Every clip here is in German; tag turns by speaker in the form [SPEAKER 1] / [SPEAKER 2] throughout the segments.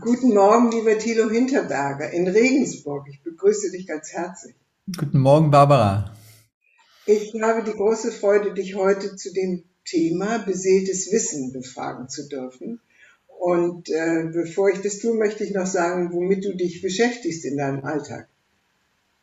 [SPEAKER 1] Guten Morgen, lieber Thilo Hinterberger in Regensburg. Ich begrüße dich ganz herzlich.
[SPEAKER 2] Guten Morgen, Barbara.
[SPEAKER 1] Ich habe die große Freude, dich heute zu dem Thema beseeltes Wissen befragen zu dürfen. Und äh, bevor ich das tue, möchte ich noch sagen, womit du dich beschäftigst in deinem Alltag.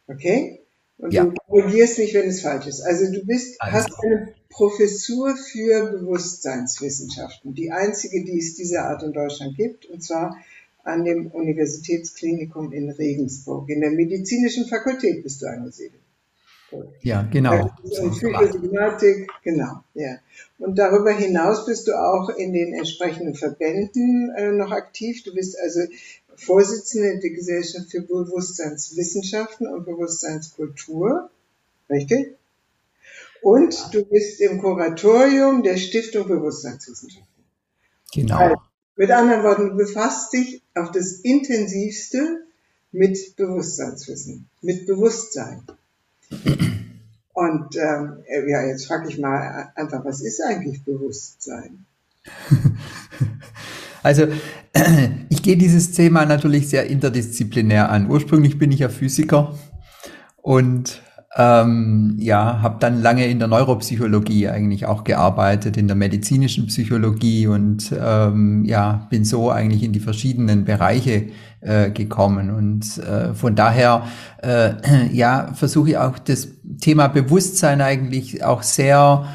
[SPEAKER 1] Okay? Und ja. du korrigierst mich, wenn es falsch ist. Also du bist, hast eine Professur für Bewusstseinswissenschaften, die einzige, die es dieser Art in Deutschland gibt, und zwar an dem Universitätsklinikum in Regensburg. In der medizinischen Fakultät bist du angesiedelt.
[SPEAKER 2] Ja, genau.
[SPEAKER 1] Und Physiognotik, genau, ja. Und darüber hinaus bist du auch in den entsprechenden Verbänden äh, noch aktiv. Du bist also Vorsitzende der Gesellschaft für Bewusstseinswissenschaften und Bewusstseinskultur, richtig? Und du bist im Kuratorium der Stiftung Bewusstseinswissenschaften.
[SPEAKER 2] Genau. Also,
[SPEAKER 1] mit anderen Worten, befasst dich auf das intensivste mit Bewusstseinswissen, mit Bewusstsein. Und ähm, ja, jetzt frage ich mal einfach, was ist eigentlich Bewusstsein?
[SPEAKER 2] Also ich gehe dieses Thema natürlich sehr interdisziplinär an. Ursprünglich bin ich ja Physiker und ähm, ja, habe dann lange in der Neuropsychologie eigentlich auch gearbeitet, in der medizinischen Psychologie und ähm, ja, bin so eigentlich in die verschiedenen Bereiche äh, gekommen. Und äh, von daher, äh, ja, versuche ich auch das Thema Bewusstsein eigentlich auch sehr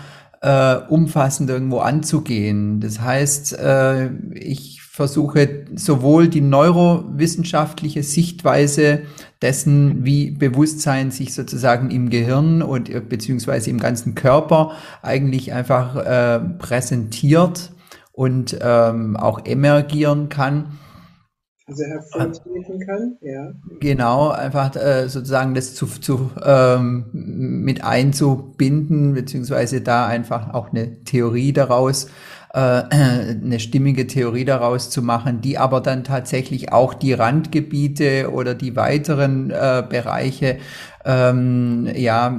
[SPEAKER 2] äh, umfassend irgendwo anzugehen. Das heißt, äh, ich versuche sowohl die neurowissenschaftliche Sichtweise dessen, wie Bewusstsein sich sozusagen im Gehirn und äh, beziehungsweise im ganzen Körper eigentlich einfach äh, präsentiert und ähm, auch emergieren kann.
[SPEAKER 1] Also hervortreten kann, ja.
[SPEAKER 2] Genau, einfach äh, sozusagen das zu, zu ähm, mit einzubinden, beziehungsweise da einfach auch eine Theorie daraus eine stimmige Theorie daraus zu machen, die aber dann tatsächlich auch die Randgebiete oder die weiteren äh, Bereiche, ähm, ja,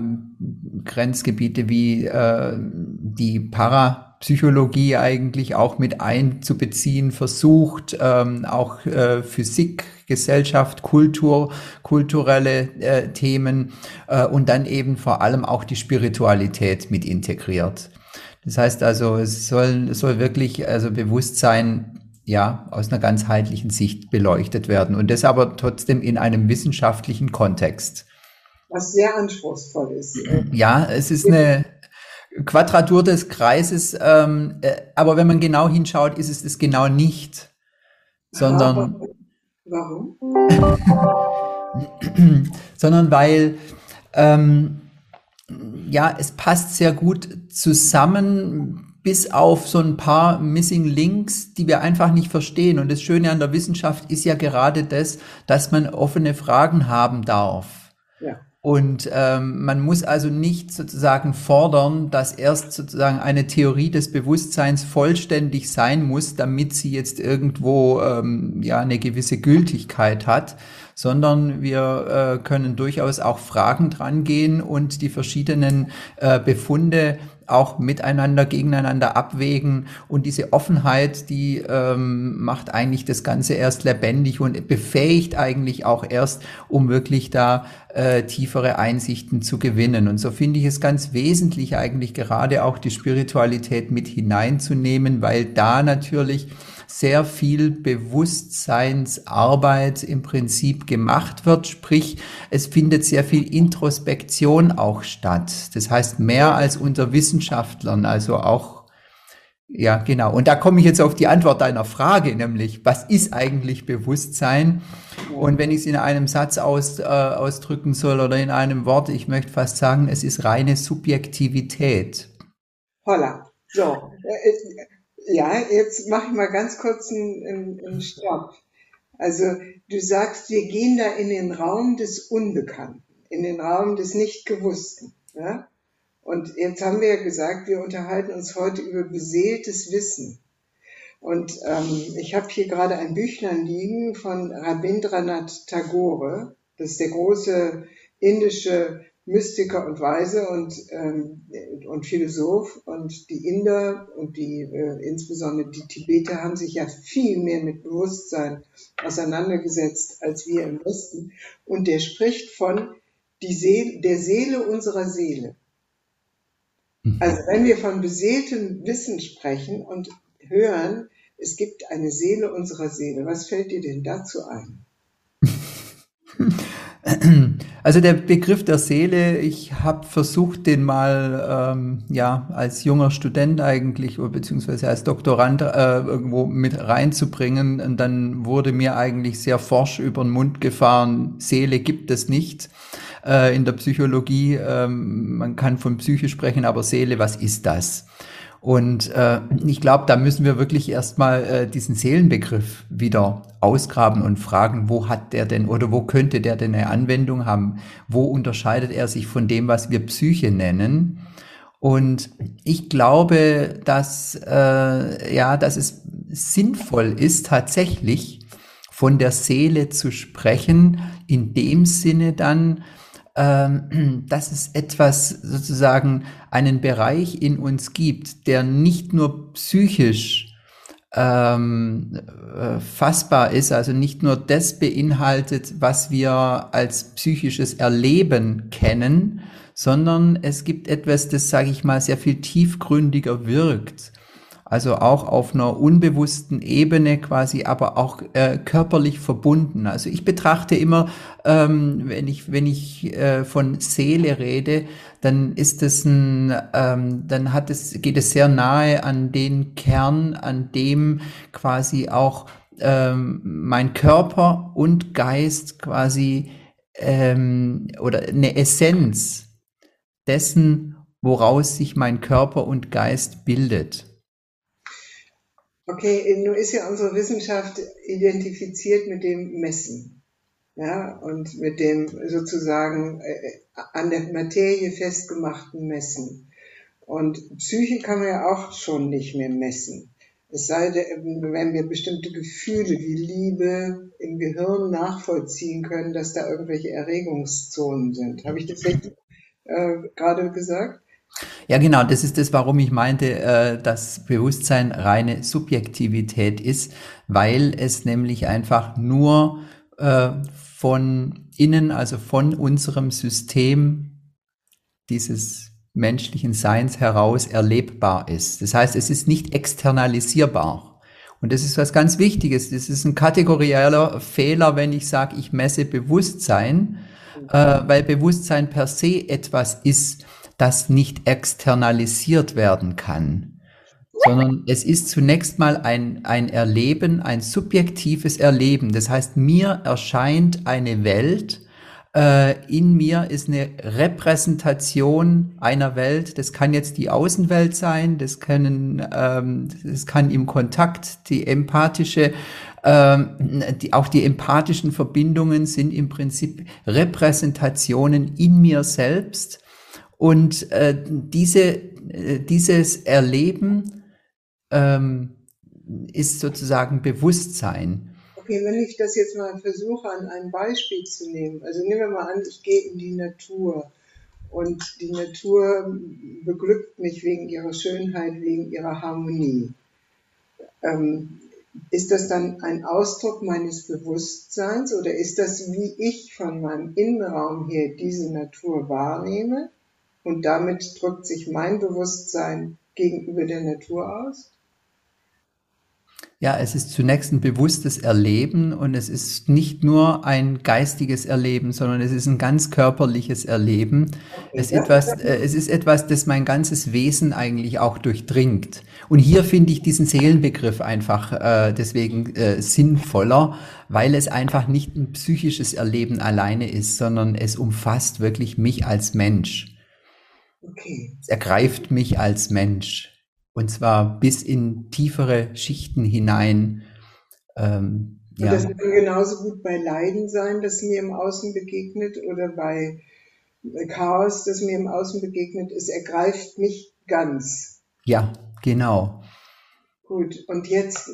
[SPEAKER 2] Grenzgebiete wie äh, die Parapsychologie eigentlich auch mit einzubeziehen versucht, ähm, auch äh, Physik, Gesellschaft, Kultur, kulturelle äh, Themen äh, und dann eben vor allem auch die Spiritualität mit integriert. Das heißt also, es soll, es soll wirklich also Bewusstsein ja aus einer ganzheitlichen Sicht beleuchtet werden und das aber trotzdem in einem wissenschaftlichen Kontext.
[SPEAKER 1] Was sehr anspruchsvoll ist.
[SPEAKER 2] Ja, es ist eine Quadratur des Kreises, ähm, äh, aber wenn man genau hinschaut, ist es das genau nicht, sondern
[SPEAKER 1] warum?
[SPEAKER 2] sondern weil ähm, ja, es passt sehr gut zusammen, bis auf so ein paar Missing Links, die wir einfach nicht verstehen. Und das Schöne an der Wissenschaft ist ja gerade das, dass man offene Fragen haben darf. Ja. Und ähm, man muss also nicht sozusagen fordern, dass erst sozusagen eine Theorie des Bewusstseins vollständig sein muss, damit sie jetzt irgendwo ähm, ja eine gewisse Gültigkeit hat, sondern wir äh, können durchaus auch Fragen dran gehen und die verschiedenen äh, Befunde auch miteinander, gegeneinander abwägen. Und diese Offenheit, die ähm, macht eigentlich das Ganze erst lebendig und befähigt eigentlich auch erst, um wirklich da äh, tiefere Einsichten zu gewinnen. Und so finde ich es ganz wesentlich eigentlich gerade auch die Spiritualität mit hineinzunehmen, weil da natürlich sehr viel Bewusstseinsarbeit im Prinzip gemacht wird. Sprich, es findet sehr viel Introspektion auch statt. Das heißt, mehr als unter Wissenschaftlern, also auch ja, genau. Und da komme ich jetzt auf die Antwort deiner Frage, nämlich, was ist eigentlich Bewusstsein? Und wenn ich es in einem Satz aus, äh, ausdrücken soll oder in einem Wort, ich möchte fast sagen, es ist reine Subjektivität.
[SPEAKER 1] Holla. So, äh, ja, jetzt mache ich mal ganz kurz einen, einen Stopp. Also du sagst, wir gehen da in den Raum des Unbekannten, in den Raum des Nichtgewussten. Ja? Und jetzt haben wir ja gesagt, wir unterhalten uns heute über beseeltes Wissen. Und ähm, ich habe hier gerade ein Büchlein liegen von Rabindranath Tagore. Das ist der große indische Mystiker und Weise und, ähm, und Philosoph und die Inder und die äh, insbesondere die Tibeter haben sich ja viel mehr mit Bewusstsein auseinandergesetzt als wir im Westen. Und der spricht von die Seele, der Seele unserer Seele. Mhm. Also wenn wir von beseeltem Wissen sprechen und hören, es gibt eine Seele unserer Seele, was fällt dir denn dazu ein?
[SPEAKER 2] Also der Begriff der Seele, ich habe versucht, den mal ähm, ja als junger Student eigentlich oder beziehungsweise als Doktorand äh, irgendwo mit reinzubringen. Und dann wurde mir eigentlich sehr forsch über den Mund gefahren, Seele gibt es nicht äh, in der Psychologie. Ähm, man kann von Psyche sprechen, aber Seele, was ist das? Und äh, ich glaube, da müssen wir wirklich erstmal äh, diesen Seelenbegriff wieder ausgraben und fragen, wo hat der denn oder wo könnte der denn eine Anwendung haben? Wo unterscheidet er sich von dem, was wir Psyche nennen? Und ich glaube, dass, äh, ja, dass es sinnvoll ist, tatsächlich von der Seele zu sprechen, in dem Sinne dann, ähm, dass es etwas sozusagen einen Bereich in uns gibt, der nicht nur psychisch ähm, äh, fassbar ist, also nicht nur das beinhaltet, was wir als psychisches Erleben kennen, sondern es gibt etwas, das, sage ich mal, sehr viel tiefgründiger wirkt also auch auf einer unbewussten Ebene quasi, aber auch äh, körperlich verbunden. Also ich betrachte immer, ähm, wenn ich wenn ich äh, von Seele rede, dann ist es ein, ähm, dann hat es geht es sehr nahe an den Kern, an dem quasi auch ähm, mein Körper und Geist quasi ähm, oder eine Essenz dessen, woraus sich mein Körper und Geist bildet.
[SPEAKER 1] Okay, nun ist ja unsere Wissenschaft identifiziert mit dem Messen. Ja, und mit dem sozusagen äh, an der Materie festgemachten Messen. Und Psyche kann man ja auch schon nicht mehr messen. Es sei denn, wenn wir bestimmte Gefühle wie Liebe im Gehirn nachvollziehen können, dass da irgendwelche Erregungszonen sind. Habe ich das äh, gerade gesagt?
[SPEAKER 2] Ja, genau, das ist das, warum ich meinte, äh, dass Bewusstsein reine Subjektivität ist, weil es nämlich einfach nur äh, von innen, also von unserem System dieses menschlichen Seins heraus erlebbar ist. Das heißt, es ist nicht externalisierbar. Und das ist was ganz Wichtiges. Das ist ein kategorieller Fehler, wenn ich sage, ich messe Bewusstsein, äh, weil Bewusstsein per se etwas ist, das nicht externalisiert werden kann, sondern es ist zunächst mal ein, ein Erleben, ein subjektives Erleben. Das heißt, mir erscheint eine Welt, äh, in mir ist eine Repräsentation einer Welt. Das kann jetzt die Außenwelt sein, das können, ähm, das kann im Kontakt die empathische ähm, die, auch die empathischen Verbindungen sind im Prinzip Repräsentationen in mir selbst und äh, diese, äh, dieses Erleben ähm, ist sozusagen Bewusstsein.
[SPEAKER 1] Okay, wenn ich das jetzt mal versuche, an einem Beispiel zu nehmen. Also nehmen wir mal an, ich gehe in die Natur und die Natur beglückt mich wegen ihrer Schönheit, wegen ihrer Harmonie. Ähm, ist das dann ein Ausdruck meines Bewusstseins oder ist das, wie ich von meinem Innenraum her diese Natur wahrnehme? Und damit drückt sich mein Bewusstsein gegenüber der Natur aus?
[SPEAKER 2] Ja, es ist zunächst ein bewusstes Erleben und es ist nicht nur ein geistiges Erleben, sondern es ist ein ganz körperliches Erleben. Okay, es, ja. etwas, äh, es ist etwas, das mein ganzes Wesen eigentlich auch durchdringt. Und hier finde ich diesen Seelenbegriff einfach äh, deswegen äh, sinnvoller, weil es einfach nicht ein psychisches Erleben alleine ist, sondern es umfasst wirklich mich als Mensch. Okay. Es ergreift mich als Mensch. Und zwar bis in tiefere Schichten hinein.
[SPEAKER 1] Ähm, und ja. das kann genauso gut bei Leiden sein, das mir im Außen begegnet, oder bei Chaos, das mir im Außen begegnet. Es ergreift mich ganz.
[SPEAKER 2] Ja, genau.
[SPEAKER 1] Gut, und jetzt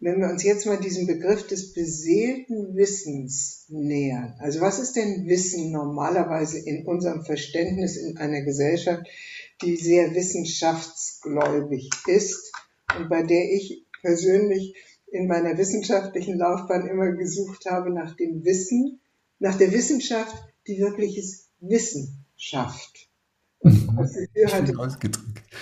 [SPEAKER 1] wenn wir uns jetzt mal diesem Begriff des beseelten Wissens nähern. Also was ist denn Wissen normalerweise in unserem Verständnis in einer Gesellschaft, die sehr wissenschaftsgläubig ist und bei der ich persönlich in meiner wissenschaftlichen Laufbahn immer gesucht habe nach dem Wissen, nach der Wissenschaft, die wirkliches Wissen schafft. Und
[SPEAKER 2] mhm. das Gefühl hatte,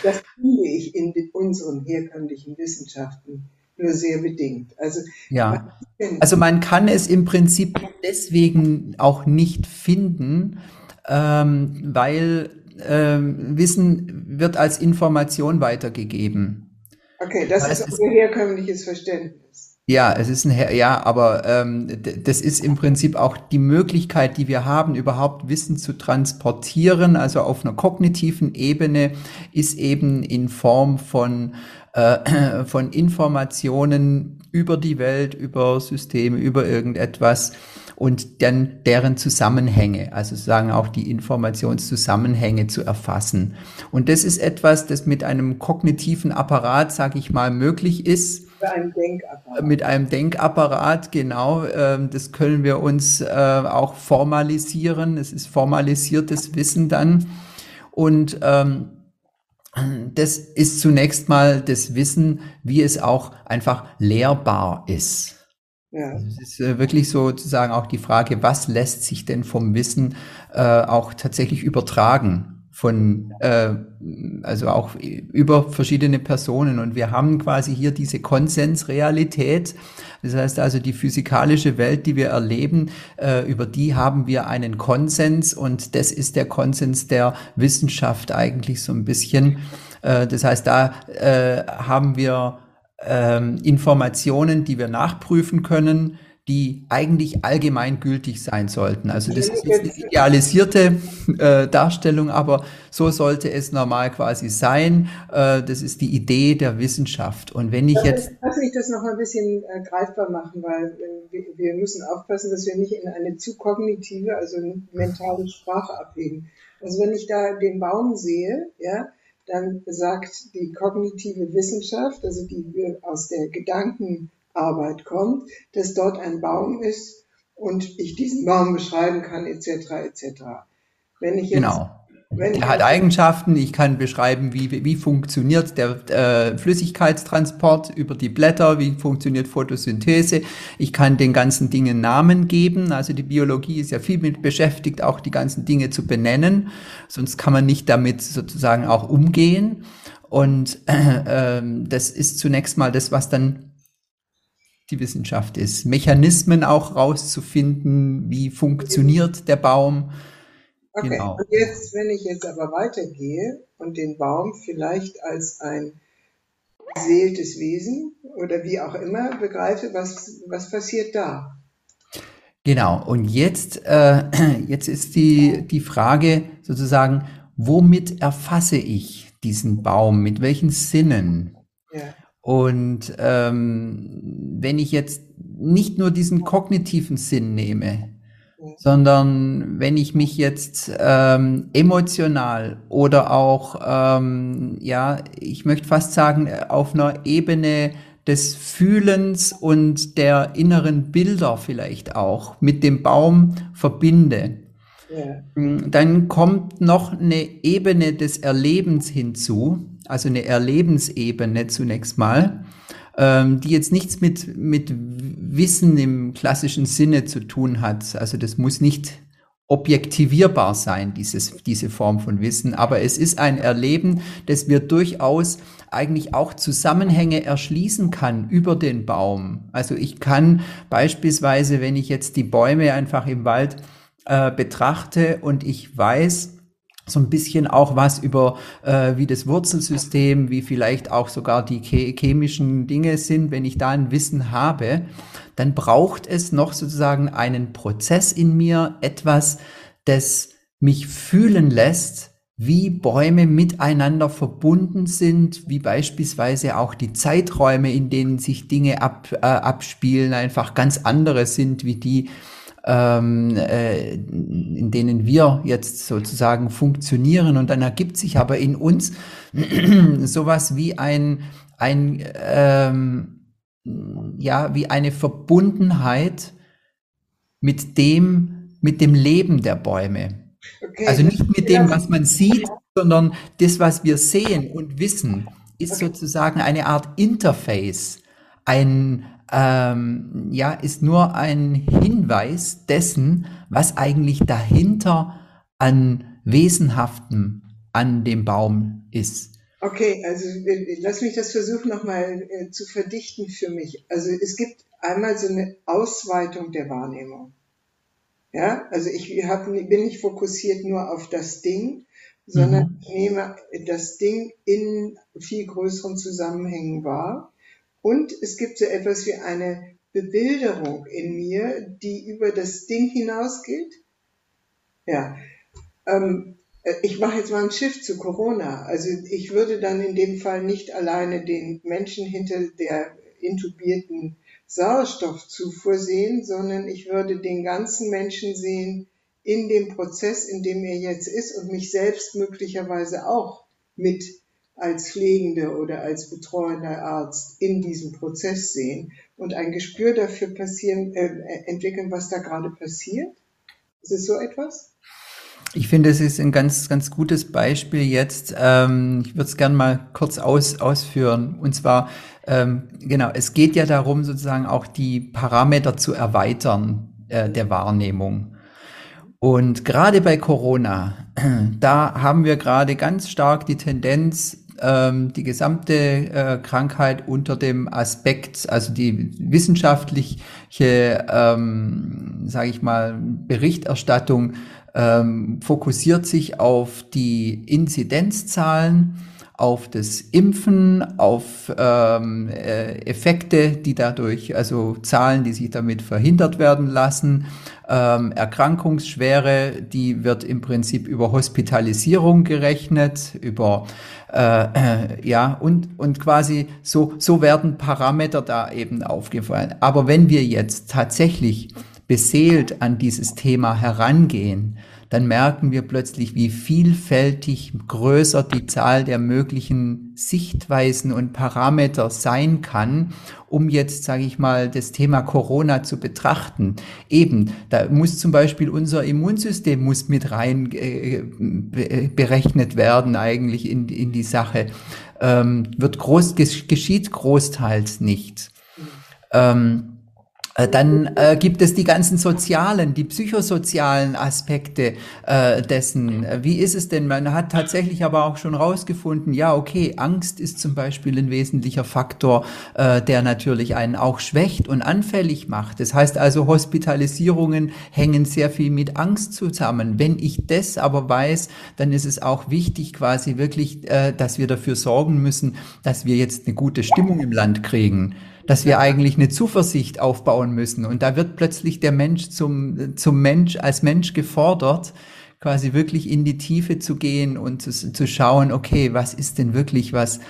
[SPEAKER 1] das finde ich in unseren herkömmlichen Wissenschaften nur sehr bedingt.
[SPEAKER 2] Also, ja. also man kann es im Prinzip deswegen auch nicht finden, ähm, weil ähm, Wissen wird als Information weitergegeben.
[SPEAKER 1] Okay, das heißt, ist unser herkömmliches Verständnis.
[SPEAKER 2] Ja, es ist ein, ja, aber ähm, das ist im Prinzip auch die Möglichkeit, die wir haben, überhaupt Wissen zu transportieren. Also auf einer kognitiven Ebene ist eben in Form von äh, von Informationen über die Welt, über Systeme, über irgendetwas und dann deren Zusammenhänge, also sagen auch die Informationszusammenhänge zu erfassen. Und das ist etwas, das mit einem kognitiven Apparat, sage ich mal, möglich ist.
[SPEAKER 1] Mit einem Denkapparat.
[SPEAKER 2] Mit einem Denkapparat, genau. Ähm, das können wir uns äh, auch formalisieren. Es ist formalisiertes Wissen dann. Und ähm, das ist zunächst mal das Wissen, wie es auch einfach lehrbar ist. Ja. Also es ist äh, wirklich sozusagen auch die Frage, was lässt sich denn vom Wissen äh, auch tatsächlich übertragen? Von, äh, also auch über verschiedene Personen. Und wir haben quasi hier diese Konsensrealität. Das heißt also, die physikalische Welt, die wir erleben, äh, über die haben wir einen Konsens und das ist der Konsens der Wissenschaft eigentlich so ein bisschen. Äh, das heißt, da äh, haben wir ähm, Informationen, die wir nachprüfen können die eigentlich allgemeingültig sein sollten. Also das ist jetzt eine idealisierte äh, Darstellung, aber so sollte es normal quasi sein. Äh, das ist die Idee der Wissenschaft. Und wenn ich jetzt...
[SPEAKER 1] Lass mich das noch ein bisschen äh, greifbar machen, weil wir, wir müssen aufpassen, dass wir nicht in eine zu kognitive, also mentale Sprache abwägen. Also wenn ich da den Baum sehe, ja, dann sagt die kognitive Wissenschaft, also die wir aus der Gedanken Arbeit kommt, dass dort ein Baum ist und ich diesen Baum beschreiben kann, etc. etc.
[SPEAKER 2] Wenn ich jetzt, genau. Er hat Eigenschaften, ich kann beschreiben, wie, wie funktioniert der äh, Flüssigkeitstransport über die Blätter, wie funktioniert Photosynthese. Ich kann den ganzen Dingen Namen geben. Also die Biologie ist ja viel mit beschäftigt, auch die ganzen Dinge zu benennen. Sonst kann man nicht damit sozusagen auch umgehen. Und äh, äh, das ist zunächst mal das, was dann die Wissenschaft ist. Mechanismen auch rauszufinden, wie funktioniert der Baum.
[SPEAKER 1] Okay, genau. und jetzt, wenn ich jetzt aber weitergehe und den Baum vielleicht als ein beseeltes Wesen oder wie auch immer begreife, was, was passiert da?
[SPEAKER 2] Genau, und jetzt, äh, jetzt ist die, die Frage sozusagen, womit erfasse ich diesen Baum? Mit welchen Sinnen? Ja. Und ähm, wenn ich jetzt nicht nur diesen kognitiven Sinn nehme, sondern wenn ich mich jetzt ähm, emotional oder auch, ähm, ja, ich möchte fast sagen, auf einer Ebene des Fühlens und der inneren Bilder vielleicht auch mit dem Baum verbinde, ja. dann kommt noch eine Ebene des Erlebens hinzu, also eine Erlebensebene zunächst mal, ähm, die jetzt nichts mit, mit Wissen im klassischen Sinne zu tun hat. Also das muss nicht objektivierbar sein, dieses, diese Form von Wissen, aber es ist ein Erleben, das wir durchaus eigentlich auch Zusammenhänge erschließen kann über den Baum. Also ich kann beispielsweise, wenn ich jetzt die Bäume einfach im Wald äh, betrachte und ich weiß, so ein bisschen auch was über äh, wie das Wurzelsystem, wie vielleicht auch sogar die chemischen Dinge sind. Wenn ich da ein Wissen habe, dann braucht es noch sozusagen einen Prozess in mir, etwas, das mich fühlen lässt, wie Bäume miteinander verbunden sind, wie beispielsweise auch die Zeiträume, in denen sich Dinge ab, äh, abspielen, einfach ganz andere sind wie die, ähm, äh, in denen wir jetzt sozusagen funktionieren. Und dann ergibt sich aber in uns sowas wie ein, ein, ähm, ja, wie eine Verbundenheit mit dem, mit dem Leben der Bäume. Okay, also nicht mit dem, was man sieht, sondern das, was wir sehen und wissen, ist sozusagen eine Art Interface, ein, ähm, ja, ist nur ein Hinweis dessen, was eigentlich dahinter an Wesenhaftem an dem Baum ist.
[SPEAKER 1] Okay, also lass mich das versuchen nochmal äh, zu verdichten für mich. Also es gibt einmal so eine Ausweitung der Wahrnehmung. Ja, also ich hab, bin nicht fokussiert nur auf das Ding, sondern mhm. ich nehme das Ding in viel größeren Zusammenhängen wahr. Und es gibt so etwas wie eine Bebilderung in mir, die über das Ding hinausgeht. Ja, ähm, ich mache jetzt mal ein Schiff zu Corona. Also ich würde dann in dem Fall nicht alleine den Menschen hinter der intubierten Sauerstoffzufuhr sehen, sondern ich würde den ganzen Menschen sehen in dem Prozess, in dem er jetzt ist und mich selbst möglicherweise auch mit als Pflegende oder als betreuender Arzt in diesem Prozess sehen und ein Gespür dafür passieren, äh, entwickeln, was da gerade passiert. Ist es so etwas?
[SPEAKER 2] Ich finde, es ist ein ganz, ganz gutes Beispiel jetzt. Ähm, ich würde es gerne mal kurz aus, ausführen. Und zwar, ähm, genau, es geht ja darum, sozusagen auch die Parameter zu erweitern äh, der Wahrnehmung. Und gerade bei Corona, da haben wir gerade ganz stark die Tendenz, ähm, die gesamte äh, Krankheit unter dem Aspekt, also die wissenschaftliche, ähm, sage ich mal, Berichterstattung ähm, fokussiert sich auf die Inzidenzzahlen, auf das Impfen, auf ähm, äh, Effekte, die dadurch, also Zahlen, die sich damit verhindert werden lassen, ähm, Erkrankungsschwere, die wird im Prinzip über Hospitalisierung gerechnet, über äh, äh, ja und und quasi so so werden Parameter da eben aufgefallen. Aber wenn wir jetzt tatsächlich beseelt an dieses Thema herangehen, dann merken wir plötzlich, wie vielfältig größer die Zahl der möglichen Sichtweisen und Parameter sein kann, um jetzt, sage ich mal, das Thema Corona zu betrachten. Eben, da muss zum Beispiel unser Immunsystem muss mit rein äh, berechnet werden eigentlich in, in die Sache. Ähm, wird groß, geschieht großteils nicht. Ähm, äh, dann äh, gibt es die ganzen sozialen, die psychosozialen Aspekte äh, dessen. Wie ist es denn? Man hat tatsächlich aber auch schon rausgefunden, ja, okay, Angst ist zum Beispiel ein wesentlicher Faktor, äh, der natürlich einen auch schwächt und anfällig macht. Das heißt also, Hospitalisierungen hängen sehr viel mit Angst zusammen. Wenn ich das aber weiß, dann ist es auch wichtig, quasi wirklich, äh, dass wir dafür sorgen müssen, dass wir jetzt eine gute Stimmung im Land kriegen dass wir eigentlich eine Zuversicht aufbauen müssen. Und da wird plötzlich der Mensch zum, zum Mensch, als Mensch gefordert, quasi wirklich in die Tiefe zu gehen und zu, zu schauen, okay, was ist denn wirklich was?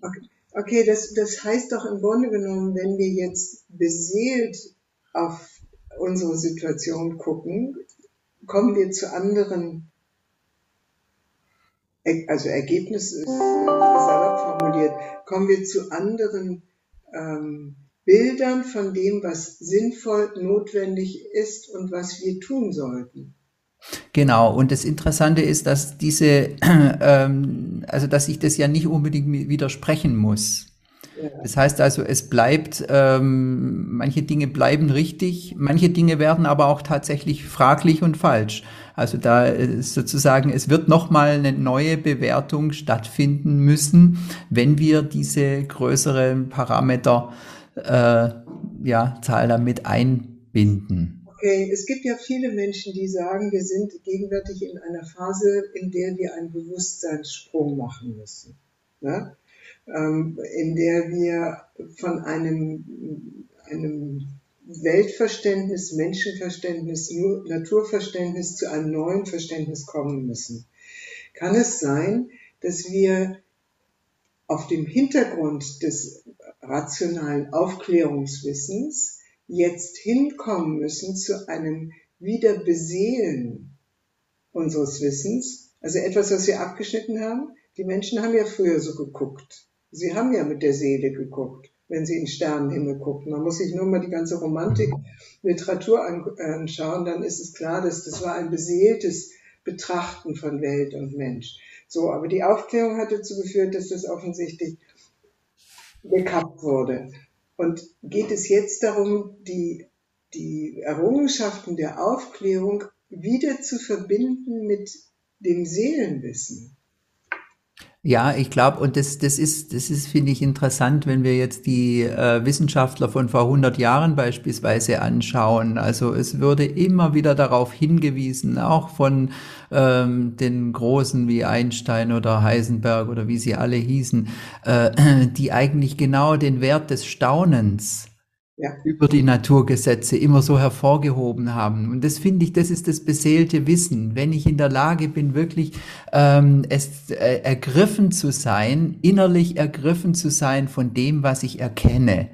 [SPEAKER 1] Okay, okay das, das heißt doch im Grunde genommen, wenn wir jetzt beseelt auf unsere Situation gucken, kommen wir zu anderen, also Ergebnis ist salopp formuliert, kommen wir zu anderen ähm, Bildern von dem, was sinnvoll, notwendig ist und was wir tun sollten.
[SPEAKER 2] Genau, und das Interessante ist, dass diese, ähm, also dass ich das ja nicht unbedingt widersprechen muss. Ja. Das heißt also, es bleibt, ähm, manche Dinge bleiben richtig, manche Dinge werden aber auch tatsächlich fraglich und falsch. Also da ist sozusagen, es wird nochmal eine neue Bewertung stattfinden müssen, wenn wir diese größeren Parameter, äh, ja, Zahl damit einbinden.
[SPEAKER 1] Okay, es gibt ja viele Menschen, die sagen, wir sind gegenwärtig in einer Phase, in der wir einen Bewusstseinssprung machen müssen. Ne? Ähm, in der wir von einem, einem Weltverständnis, Menschenverständnis, Naturverständnis zu einem neuen Verständnis kommen müssen. Kann es sein, dass wir auf dem Hintergrund des rationalen Aufklärungswissens jetzt hinkommen müssen zu einem Wiederbeseelen unseres Wissens, also etwas, was wir abgeschnitten haben. Die Menschen haben ja früher so geguckt. Sie haben ja mit der Seele geguckt. wenn sie in Sternenhimmel gucken. Man muss sich nur mal die ganze Romantik, Literatur anschauen, dann ist es klar, dass das war ein beseeltes Betrachten von Welt und Mensch. So, aber die Aufklärung hat dazu geführt, dass das offensichtlich gekappt wurde. Und geht es jetzt darum, die, die Errungenschaften der Aufklärung wieder zu verbinden mit dem Seelenwissen?
[SPEAKER 2] Ja, ich glaube, und das, das ist, das ist, finde ich, interessant, wenn wir jetzt die äh, Wissenschaftler von vor 100 Jahren beispielsweise anschauen. Also es würde immer wieder darauf hingewiesen, auch von ähm, den Großen wie Einstein oder Heisenberg oder wie sie alle hießen, äh, die eigentlich genau den Wert des Staunens ja. über die Naturgesetze immer so hervorgehoben haben. Und das finde ich, das ist das beseelte Wissen. Wenn ich in der Lage bin, wirklich ähm, es äh, ergriffen zu sein, innerlich ergriffen zu sein von dem, was ich erkenne,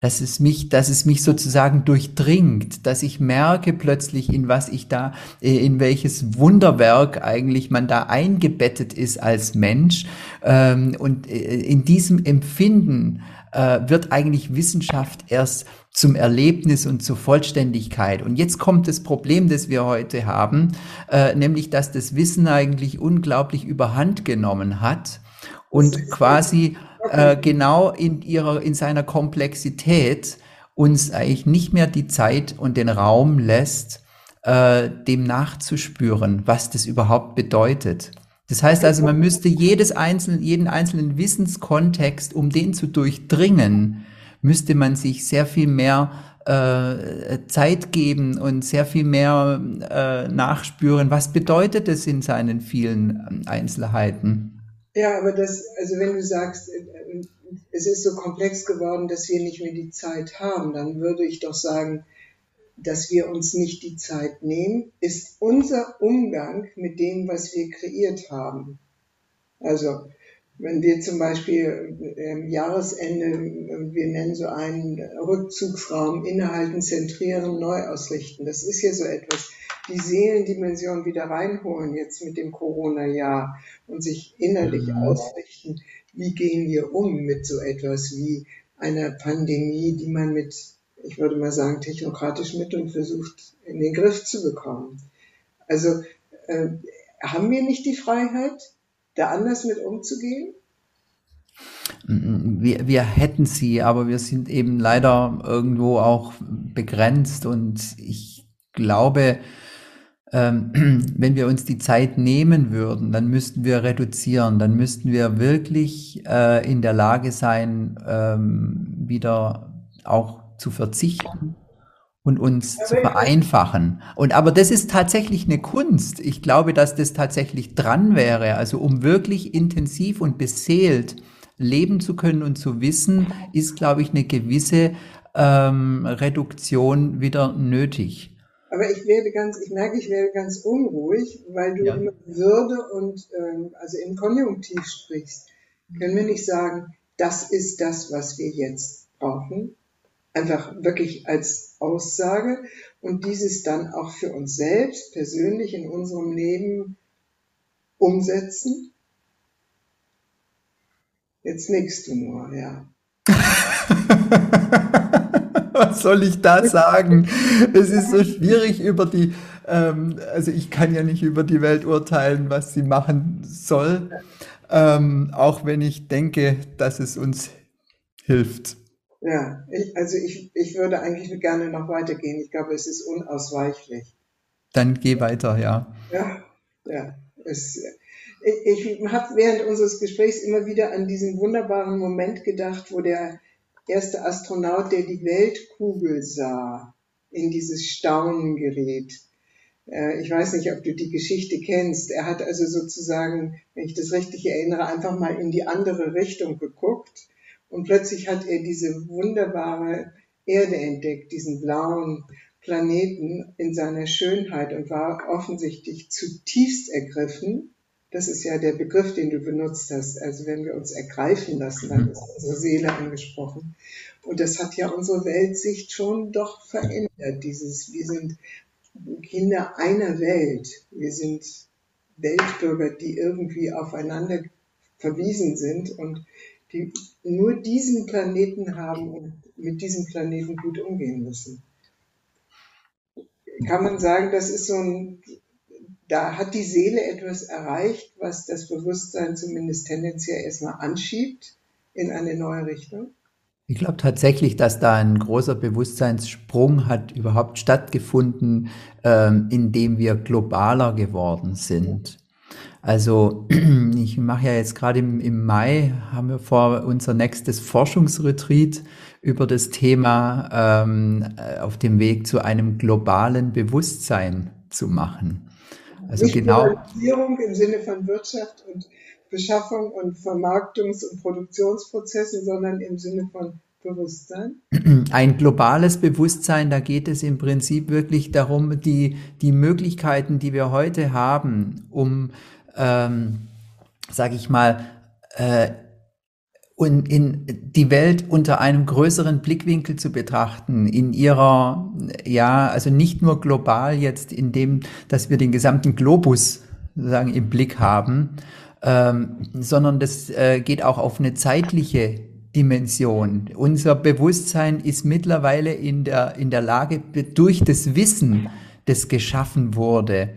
[SPEAKER 2] dass es mich, dass es mich sozusagen durchdringt, dass ich merke plötzlich, in was ich da, äh, in welches Wunderwerk eigentlich man da eingebettet ist als Mensch. Ähm, und äh, in diesem Empfinden äh, wird eigentlich Wissenschaft erst zum Erlebnis und zur Vollständigkeit. Und jetzt kommt das Problem, das wir heute haben, äh, nämlich dass das Wissen eigentlich unglaublich überhand genommen hat und quasi äh, genau in ihrer, in seiner Komplexität uns eigentlich nicht mehr die Zeit und den Raum lässt, äh, dem nachzuspüren, was das überhaupt bedeutet. Das heißt also, man müsste jedes einzelne, jeden einzelnen Wissenskontext, um den zu durchdringen, müsste man sich sehr viel mehr äh, Zeit geben und sehr viel mehr äh, nachspüren. Was bedeutet es in seinen vielen ähm, Einzelheiten?
[SPEAKER 1] Ja, aber das, also wenn du sagst, äh, es ist so komplex geworden, dass wir nicht mehr die Zeit haben, dann würde ich doch sagen, dass wir uns nicht die Zeit nehmen, ist unser Umgang mit dem, was wir kreiert haben. Also wenn wir zum Beispiel im Jahresende, wir nennen so einen Rückzugsraum innehalten, zentrieren, neu ausrichten. Das ist ja so etwas. Die Seelendimension wieder reinholen jetzt mit dem Corona-Jahr und sich innerlich mhm. ausrichten. Wie gehen wir um mit so etwas wie einer Pandemie, die man mit ich würde mal sagen, technokratischen Mitteln versucht, in den Griff zu bekommen. Also äh, haben wir nicht die Freiheit, da anders mit umzugehen?
[SPEAKER 2] Wir, wir hätten sie, aber wir sind eben leider irgendwo auch begrenzt und ich glaube, ähm, wenn wir uns die Zeit nehmen würden, dann müssten wir reduzieren, dann müssten wir wirklich äh, in der Lage sein, ähm, wieder auch zu verzichten und uns zu vereinfachen. Und aber das ist tatsächlich eine Kunst. Ich glaube, dass das tatsächlich dran wäre. Also um wirklich intensiv und beseelt leben zu können und zu wissen, ist, glaube ich, eine gewisse ähm, Reduktion wieder nötig.
[SPEAKER 1] Aber ich werde ganz, ich merke, ich werde ganz unruhig, weil du ja. immer Würde und ähm, also im Konjunktiv sprichst. Können wir nicht sagen, das ist das, was wir jetzt brauchen? Einfach wirklich als Aussage und dieses dann auch für uns selbst persönlich in unserem Leben umsetzen? Jetzt nickst du nur, ja.
[SPEAKER 2] Was soll ich da sagen? Es ist so schwierig über die, ähm, also ich kann ja nicht über die Welt urteilen, was sie machen soll, ähm, auch wenn ich denke, dass es uns hilft.
[SPEAKER 1] Ja, ich, also ich, ich würde eigentlich gerne noch weitergehen. Ich glaube, es ist unausweichlich.
[SPEAKER 2] Dann geh weiter, ja.
[SPEAKER 1] Ja, ja. Es, ich, ich habe während unseres Gesprächs immer wieder an diesen wunderbaren Moment gedacht, wo der erste Astronaut, der die Weltkugel sah, in dieses Staunen gerät. Äh, ich weiß nicht, ob du die Geschichte kennst. Er hat also sozusagen, wenn ich das richtig erinnere, einfach mal in die andere Richtung geguckt und plötzlich hat er diese wunderbare Erde entdeckt, diesen blauen Planeten in seiner Schönheit und war offensichtlich zutiefst ergriffen. Das ist ja der Begriff, den du benutzt hast. Also wenn wir uns ergreifen lassen, dann ist unsere Seele angesprochen. Und das hat ja unsere Weltsicht schon doch verändert. Dieses, wir sind Kinder einer Welt. Wir sind Weltbürger, die irgendwie aufeinander verwiesen sind und die nur diesen Planeten haben und mit diesem Planeten gut umgehen müssen. Kann man sagen, das ist so ein, da hat die Seele etwas erreicht, was das Bewusstsein zumindest tendenziell erstmal anschiebt in eine neue Richtung?
[SPEAKER 2] Ich glaube tatsächlich, dass da ein großer Bewusstseinssprung hat überhaupt stattgefunden, ähm, indem wir globaler geworden sind. Also ich mache ja jetzt gerade im, im Mai, haben wir vor unser nächstes Forschungsretreat über das Thema ähm, äh, auf dem Weg zu einem globalen Bewusstsein zu machen.
[SPEAKER 1] Also Nicht genau. im Sinne von Wirtschaft und Beschaffung und Vermarktungs- und Produktionsprozessen, sondern im Sinne von Bewusstsein?
[SPEAKER 2] Ein globales Bewusstsein, da geht es im Prinzip wirklich darum, die, die Möglichkeiten, die wir heute haben, um, ähm, sage ich mal, äh, und in die Welt unter einem größeren Blickwinkel zu betrachten, in ihrer, ja, also nicht nur global jetzt in dem, dass wir den gesamten Globus sozusagen im Blick haben, ähm, sondern das äh, geht auch auf eine zeitliche Dimension. Unser Bewusstsein ist mittlerweile in der, in der Lage, durch das Wissen, das geschaffen wurde,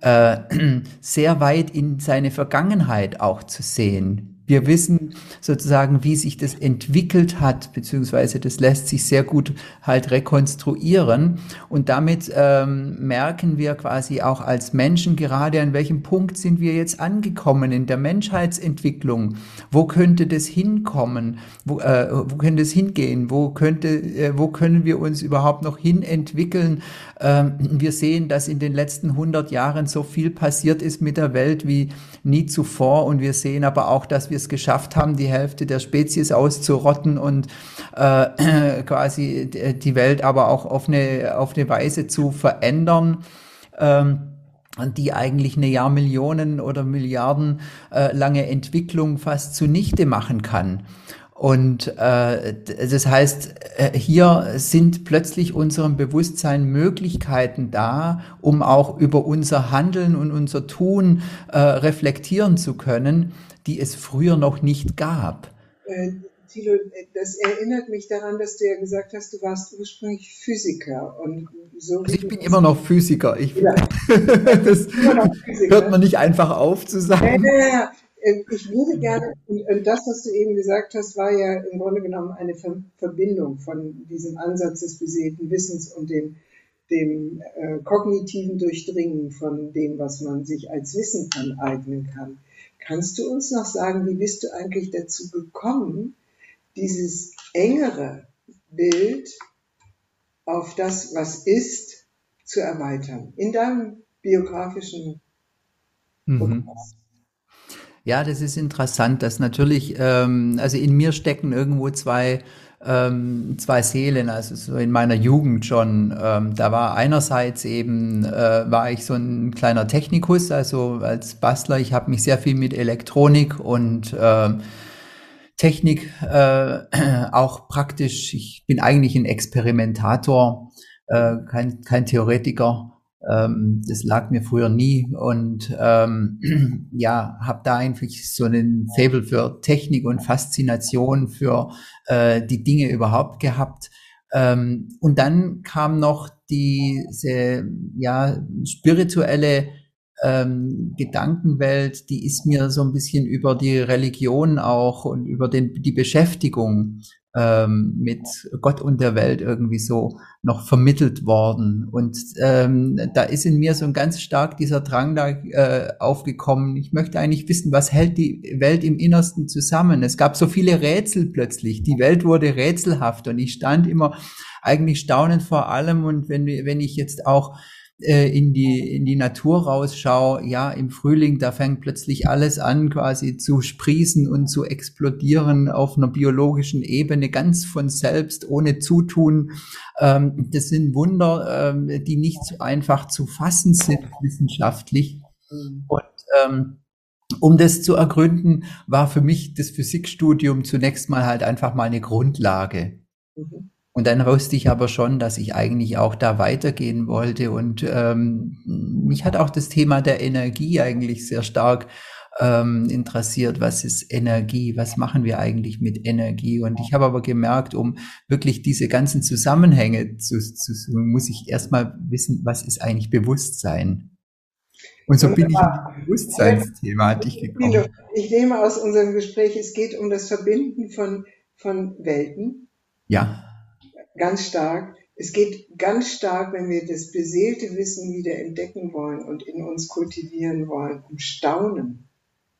[SPEAKER 2] äh, sehr weit in seine Vergangenheit auch zu sehen. Wir wissen sozusagen, wie sich das entwickelt hat, beziehungsweise das lässt sich sehr gut halt rekonstruieren. Und damit ähm, merken wir quasi auch als Menschen gerade, an welchem Punkt sind wir jetzt angekommen in der Menschheitsentwicklung. Wo könnte das hinkommen? Wo, äh, wo könnte es hingehen? Wo könnte, äh, wo können wir uns überhaupt noch hin entwickeln? Ähm, wir sehen, dass in den letzten 100 Jahren so viel passiert ist mit der Welt wie nie zuvor. Und wir sehen aber auch, dass wir es geschafft haben, die Hälfte der Spezies auszurotten und äh, quasi die Welt aber auch auf eine, auf eine Weise zu verändern. Ähm, die eigentlich eine Jahrmillionen oder Milliarden äh, lange Entwicklung fast zunichte machen kann. Und äh, das heißt, äh, hier sind plötzlich unserem Bewusstsein Möglichkeiten da, um auch über unser Handeln und unser Tun äh, reflektieren zu können, die es früher noch nicht gab.
[SPEAKER 1] Äh, Thilo, das erinnert mich daran, dass du ja gesagt hast, du warst ursprünglich Physiker. Und
[SPEAKER 2] so also ich bin immer noch Physiker. Ich, ja. das Physiker. hört man nicht einfach auf zu sagen. Ja, ja,
[SPEAKER 1] ich würde gerne, und das, was du eben gesagt hast, war ja im Grunde genommen eine Verbindung von diesem Ansatz des beseelten Wissens und dem, dem äh, kognitiven Durchdringen von dem, was man sich als Wissen aneignen kann. Kannst du uns noch sagen, wie bist du eigentlich dazu gekommen, dieses engere Bild auf das, was ist, zu erweitern in deinem biografischen
[SPEAKER 2] mhm. Ja, das ist interessant, dass natürlich, ähm, also in mir stecken irgendwo zwei ähm, zwei Seelen, also so in meiner Jugend schon. Ähm, da war einerseits eben, äh, war ich so ein kleiner Technikus, also als Bastler. Ich habe mich sehr viel mit Elektronik und äh, Technik äh, auch praktisch, ich bin eigentlich ein Experimentator, äh, kein, kein Theoretiker. Ähm, das lag mir früher nie und ähm, ja, habe da eigentlich so einen Fable für Technik und Faszination für äh, die Dinge überhaupt gehabt. Ähm, und dann kam noch diese ja spirituelle ähm, Gedankenwelt, die ist mir so ein bisschen über die Religion auch und über den, die Beschäftigung ähm, mit Gott und der Welt irgendwie so noch vermittelt worden. Und ähm, da ist in mir so ganz stark dieser Drang da äh, aufgekommen. Ich möchte eigentlich wissen, was hält die Welt im Innersten zusammen? Es gab so viele Rätsel plötzlich. Die Welt wurde rätselhaft und ich stand immer eigentlich staunend vor allem. Und wenn, wenn ich jetzt auch äh, in die, in die Natur rausschaue, ja, im Frühling, da fängt plötzlich alles an, quasi zu sprießen und zu explodieren auf einer biologischen Ebene, ganz von selbst, ohne Zutun. Ähm, das sind Wunder, ähm, die nicht so einfach zu fassen sind wissenschaftlich. Mhm. Und ähm, um das zu ergründen, war für mich das Physikstudium zunächst mal halt einfach mal eine Grundlage. Mhm. Und dann wusste ich aber schon, dass ich eigentlich auch da weitergehen wollte. Und ähm, mich hat auch das Thema der Energie eigentlich sehr stark ähm, interessiert, was ist Energie, was machen wir eigentlich mit Energie. Und ich habe aber gemerkt, um wirklich diese ganzen Zusammenhänge zu, zu suchen, muss ich erstmal wissen, was ist eigentlich Bewusstsein. Und so bin ich in das Bewusstseinsthema dich gekommen.
[SPEAKER 1] Ich nehme aus unserem Gespräch, es geht um das Verbinden von, von Welten.
[SPEAKER 2] Ja.
[SPEAKER 1] Ganz stark. Es geht ganz stark, wenn wir das beseelte Wissen wieder entdecken wollen und in uns kultivieren wollen, um Staunen.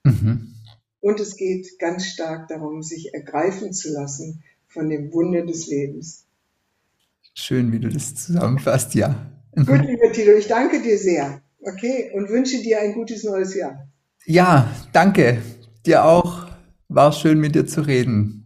[SPEAKER 1] Mhm. Und es geht ganz stark darum, sich ergreifen zu lassen von dem Wunder des Lebens.
[SPEAKER 2] Schön, wie du das zusammenfasst, ja.
[SPEAKER 1] Gut, lieber Tilo, ich danke dir sehr. Okay, und wünsche dir ein gutes neues Jahr.
[SPEAKER 2] Ja, danke. Dir auch. War schön, mit dir zu reden.